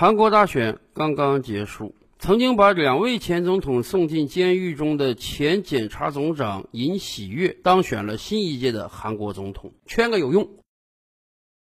韩国大选刚刚结束，曾经把两位前总统送进监狱中的前检察总长尹喜悦当选了新一届的韩国总统，圈个有用。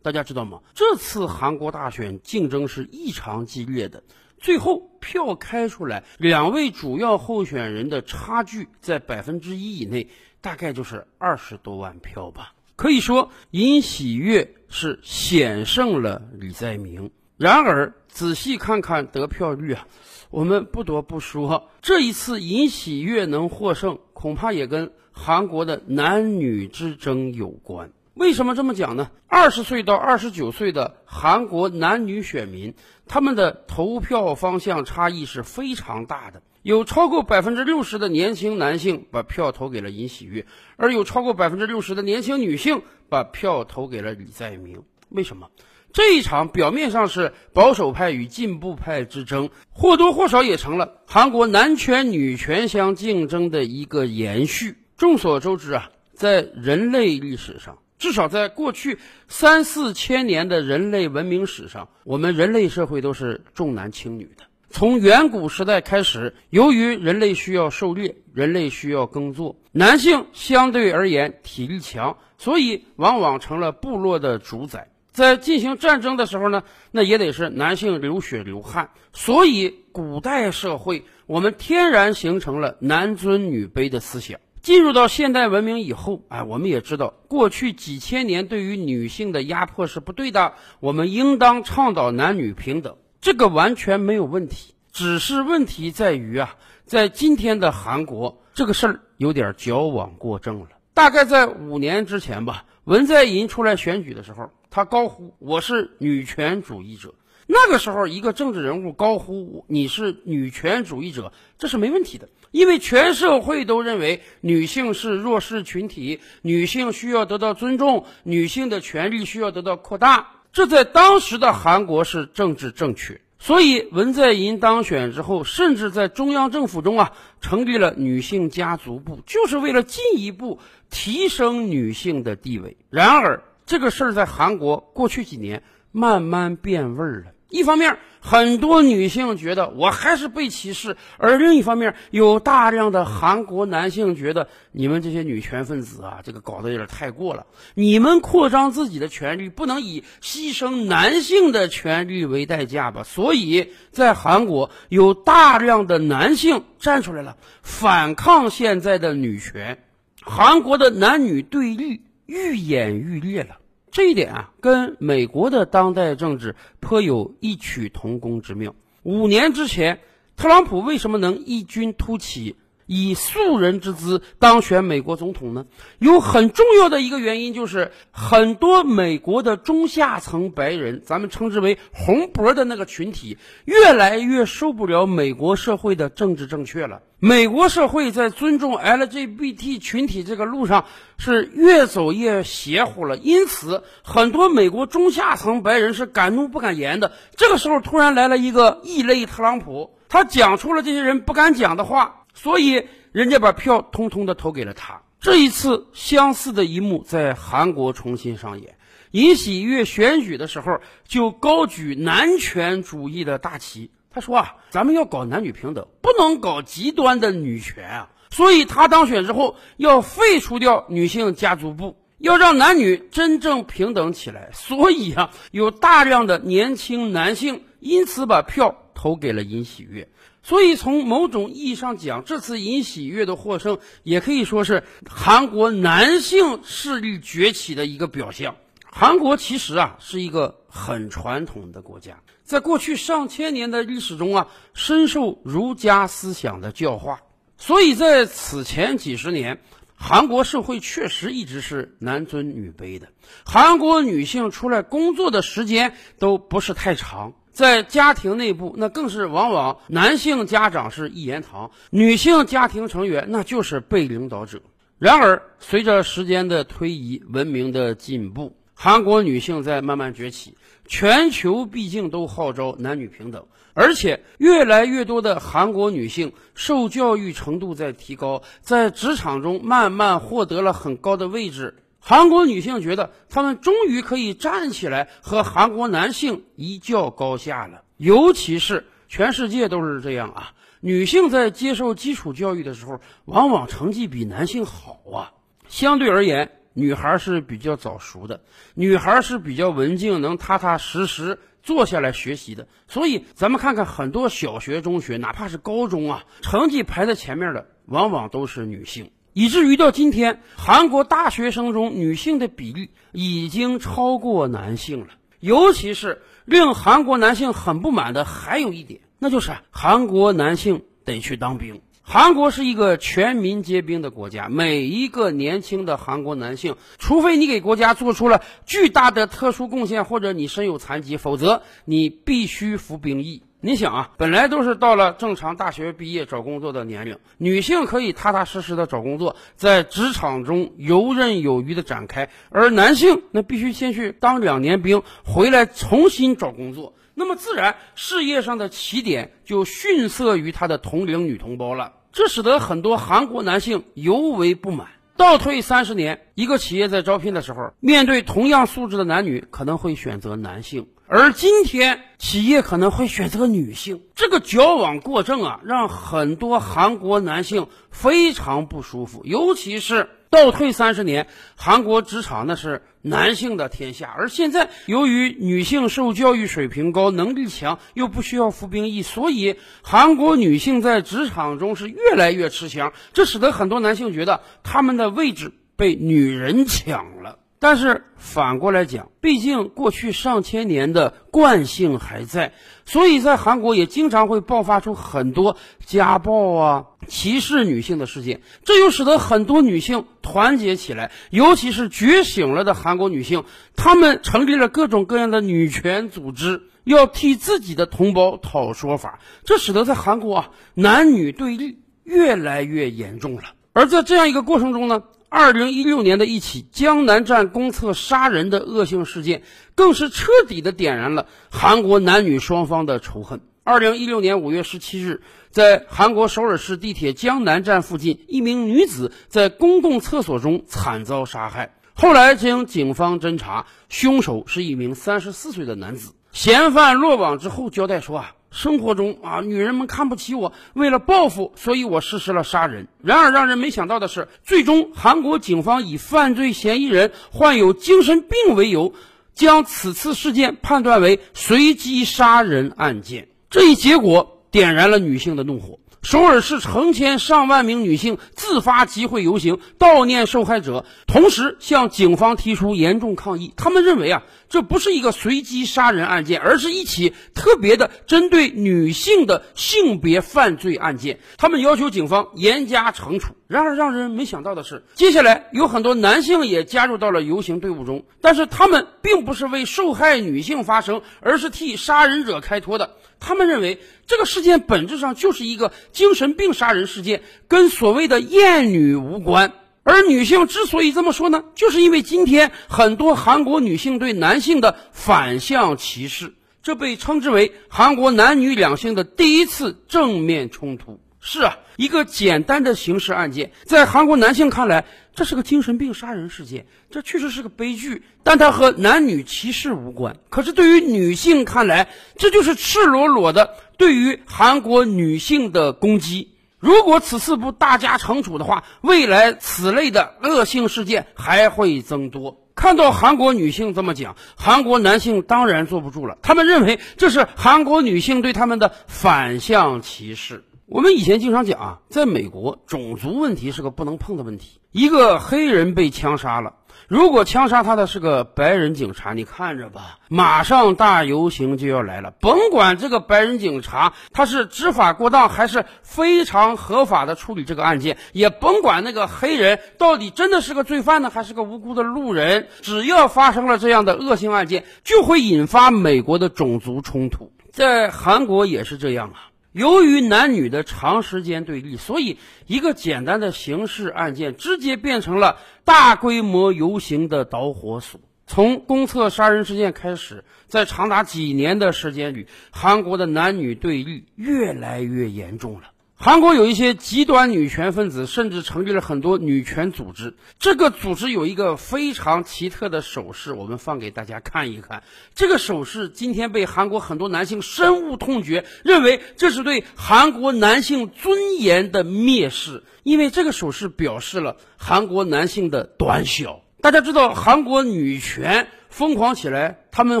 大家知道吗？这次韩国大选竞争是异常激烈的，最后票开出来，两位主要候选人的差距在百分之一以内，大概就是二十多万票吧。可以说，尹喜悦是险胜了李在明。然而，仔细看看得票率啊，我们不得不说，这一次尹喜悦能获胜，恐怕也跟韩国的男女之争有关。为什么这么讲呢？二十岁到二十九岁的韩国男女选民，他们的投票方向差异是非常大的。有超过百分之六十的年轻男性把票投给了尹喜悦，而有超过百分之六十的年轻女性把票投给了李在明。为什么？这一场表面上是保守派与进步派之争，或多或少也成了韩国男权女权相竞争的一个延续。众所周知啊，在人类历史上。至少在过去三四千年的人类文明史上，我们人类社会都是重男轻女的。从远古时代开始，由于人类需要狩猎，人类需要耕作，男性相对而言体力强，所以往往成了部落的主宰。在进行战争的时候呢，那也得是男性流血流汗。所以古代社会，我们天然形成了男尊女卑的思想。进入到现代文明以后，哎，我们也知道，过去几千年对于女性的压迫是不对的，我们应当倡导男女平等，这个完全没有问题。只是问题在于啊，在今天的韩国，这个事儿有点矫枉过正了。大概在五年之前吧，文在寅出来选举的时候，他高呼我是女权主义者。那个时候，一个政治人物高呼你是女权主义者，这是没问题的。因为全社会都认为女性是弱势群体，女性需要得到尊重，女性的权利需要得到扩大，这在当时的韩国是政治正确。所以文在寅当选之后，甚至在中央政府中啊，成立了女性家族部，就是为了进一步提升女性的地位。然而，这个事儿在韩国过去几年慢慢变味儿了。一方面，很多女性觉得我还是被歧视；而另一方面，有大量的韩国男性觉得你们这些女权分子啊，这个搞得有点太过了。你们扩张自己的权利，不能以牺牲男性的权利为代价吧？所以在韩国，有大量的男性站出来了，反抗现在的女权。韩国的男女对立愈演愈烈了。这一点啊，跟美国的当代政治颇有异曲同工之妙。五年之前，特朗普为什么能异军突起？以素人之姿当选美国总统呢？有很重要的一个原因，就是很多美国的中下层白人，咱们称之为红脖的那个群体，越来越受不了美国社会的政治正确了。美国社会在尊重 LGBT 群体这个路上是越走越邪乎了，因此很多美国中下层白人是敢怒不敢言的。这个时候，突然来了一个异类特朗普，他讲出了这些人不敢讲的话。所以，人家把票通通的投给了他。这一次，相似的一幕在韩国重新上演。尹喜悦选举的时候就高举男权主义的大旗，他说啊，咱们要搞男女平等，不能搞极端的女权啊。所以他当选之后要废除掉女性家族部，要让男女真正平等起来。所以啊，有大量的年轻男性因此把票投给了尹喜悦。所以，从某种意义上讲，这次尹喜悦的获胜，也可以说是韩国男性势力崛起的一个表象。韩国其实啊是一个很传统的国家，在过去上千年的历史中啊，深受儒家思想的教化。所以在此前几十年，韩国社会确实一直是男尊女卑的。韩国女性出来工作的时间都不是太长。在家庭内部，那更是往往男性家长是一言堂，女性家庭成员那就是被领导者。然而，随着时间的推移，文明的进步，韩国女性在慢慢崛起。全球毕竟都号召男女平等，而且越来越多的韩国女性受教育程度在提高，在职场中慢慢获得了很高的位置。韩国女性觉得她们终于可以站起来和韩国男性一较高下了。尤其是全世界都是这样啊，女性在接受基础教育的时候，往往成绩比男性好啊。相对而言，女孩是比较早熟的，女孩是比较文静，能踏踏实实坐下来学习的。所以，咱们看看很多小学、中学，哪怕是高中啊，成绩排在前面的，往往都是女性。以至于到今天，韩国大学生中女性的比例已经超过男性了。尤其是令韩国男性很不满的还有一点，那就是韩国男性得去当兵。韩国是一个全民皆兵的国家，每一个年轻的韩国男性，除非你给国家做出了巨大的特殊贡献，或者你身有残疾，否则你必须服兵役。你想啊，本来都是到了正常大学毕业找工作的年龄，女性可以踏踏实实的找工作，在职场中游刃有余的展开，而男性那必须先去当两年兵，回来重新找工作，那么自然事业上的起点就逊色于他的同龄女同胞了，这使得很多韩国男性尤为不满。倒退三十年，一个企业在招聘的时候，面对同样素质的男女，可能会选择男性。而今天，企业可能会选择女性，这个矫枉过正啊，让很多韩国男性非常不舒服。尤其是倒退三十年，韩国职场那是男性的天下，而现在由于女性受教育水平高、能力强，又不需要服兵役，所以韩国女性在职场中是越来越吃香。这使得很多男性觉得他们的位置被女人抢了。但是反过来讲，毕竟过去上千年的惯性还在，所以在韩国也经常会爆发出很多家暴啊、歧视女性的事件。这又使得很多女性团结起来，尤其是觉醒了的韩国女性，她们成立了各种各样的女权组织，要替自己的同胞讨说法。这使得在韩国啊，男女对立越来越严重了。而在这样一个过程中呢？二零一六年的一起江南站公厕杀人的恶性事件，更是彻底的点燃了韩国男女双方的仇恨。二零一六年五月十七日，在韩国首尔市地铁江南站附近，一名女子在公共厕所中惨遭杀害。后来经警方侦查，凶手是一名三十四岁的男子。嫌犯落网之后交代说啊。生活中啊，女人们看不起我，为了报复，所以我实施了杀人。然而，让人没想到的是，最终韩国警方以犯罪嫌疑人患有精神病为由，将此次事件判断为随机杀人案件。这一结果点燃了女性的怒火。首尔市成千上万名女性自发集会游行，悼念受害者，同时向警方提出严重抗议。他们认为啊，这不是一个随机杀人案件，而是一起特别的针对女性的性别犯罪案件。他们要求警方严加惩处。然而，让人没想到的是，接下来有很多男性也加入到了游行队伍中，但是他们并不是为受害女性发声，而是替杀人者开脱的。他们认为这个事件本质上就是一个精神病杀人事件，跟所谓的厌女无关。而女性之所以这么说呢，就是因为今天很多韩国女性对男性的反向歧视，这被称之为韩国男女两性的第一次正面冲突。是啊，一个简单的刑事案件，在韩国男性看来，这是个精神病杀人事件，这确实是个悲剧，但它和男女歧视无关。可是对于女性看来，这就是赤裸裸的对于韩国女性的攻击。如果此次不大加惩处的话，未来此类的恶性事件还会增多。看到韩国女性这么讲，韩国男性当然坐不住了，他们认为这是韩国女性对他们的反向歧视。我们以前经常讲啊，在美国，种族问题是个不能碰的问题。一个黑人被枪杀了，如果枪杀他的是个白人警察，你看着吧，马上大游行就要来了。甭管这个白人警察他是执法过当，还是非常合法的处理这个案件，也甭管那个黑人到底真的是个罪犯呢，还是个无辜的路人，只要发生了这样的恶性案件，就会引发美国的种族冲突。在韩国也是这样啊。由于男女的长时间对立，所以一个简单的刑事案件直接变成了大规模游行的导火索。从公厕杀人事件开始，在长达几年的时间里，韩国的男女对立越来越严重了。韩国有一些极端女权分子，甚至成立了很多女权组织。这个组织有一个非常奇特的手势，我们放给大家看一看。这个手势今天被韩国很多男性深恶痛绝，认为这是对韩国男性尊严的蔑视，因为这个手势表示了韩国男性的短小。大家知道韩国女权疯狂起来，他们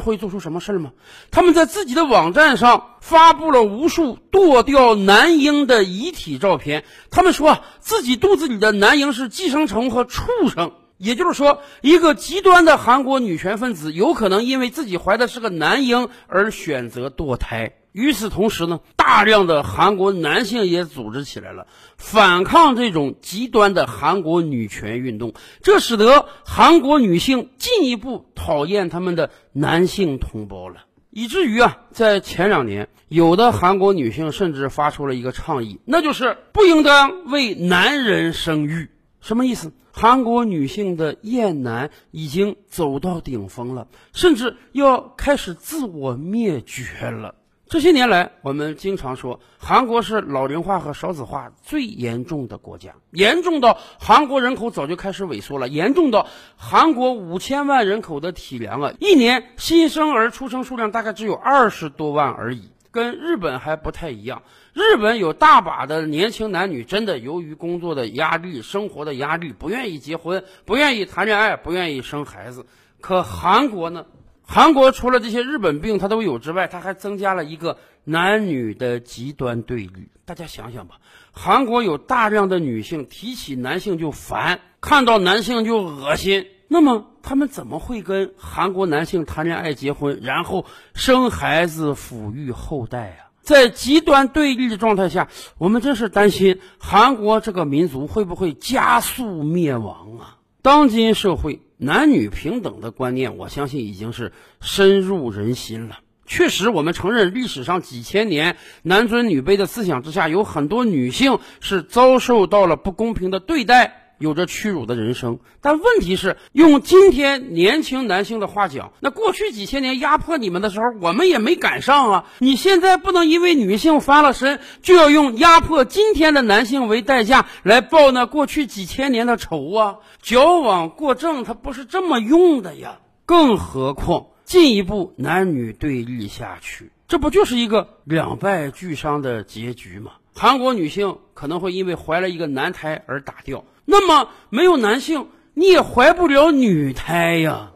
会做出什么事儿吗？他们在自己的网站上发布了无数剁掉男婴的遗体照片。他们说自己肚子里的男婴是寄生虫和畜生。也就是说，一个极端的韩国女权分子有可能因为自己怀的是个男婴而选择堕胎。与此同时呢，大量的韩国男性也组织起来了，反抗这种极端的韩国女权运动。这使得韩国女性进一步讨厌他们的男性同胞了，以至于啊，在前两年，有的韩国女性甚至发出了一个倡议，那就是不应当为男人生育。什么意思？韩国女性的厌男已经走到顶峰了，甚至要开始自我灭绝了。这些年来，我们经常说韩国是老龄化和少子化最严重的国家，严重到韩国人口早就开始萎缩了，严重到韩国五千万人口的体量啊，一年新生儿出生数量大概只有二十多万而已。跟日本还不太一样，日本有大把的年轻男女，真的由于工作的压力、生活的压力，不愿意结婚，不愿意谈恋爱，不愿意生孩子。可韩国呢？韩国除了这些日本病它都有之外，它还增加了一个男女的极端对立。大家想想吧，韩国有大量的女性提起男性就烦，看到男性就恶心。那么他们怎么会跟韩国男性谈恋爱、结婚，然后生孩子、抚育后代啊？在极端对立的状态下，我们真是担心韩国这个民族会不会加速灭亡啊？当今社会男女平等的观念，我相信已经是深入人心了。确实，我们承认历史上几千年男尊女卑的思想之下，有很多女性是遭受到了不公平的对待。有着屈辱的人生，但问题是，用今天年轻男性的话讲，那过去几千年压迫你们的时候，我们也没赶上啊！你现在不能因为女性翻了身，就要用压迫今天的男性为代价来报那过去几千年的仇啊！矫枉过正，它不是这么用的呀！更何况进一步男女对立下去，这不就是一个两败俱伤的结局吗？韩国女性可能会因为怀了一个男胎而打掉。那么没有男性，你也怀不了女胎呀。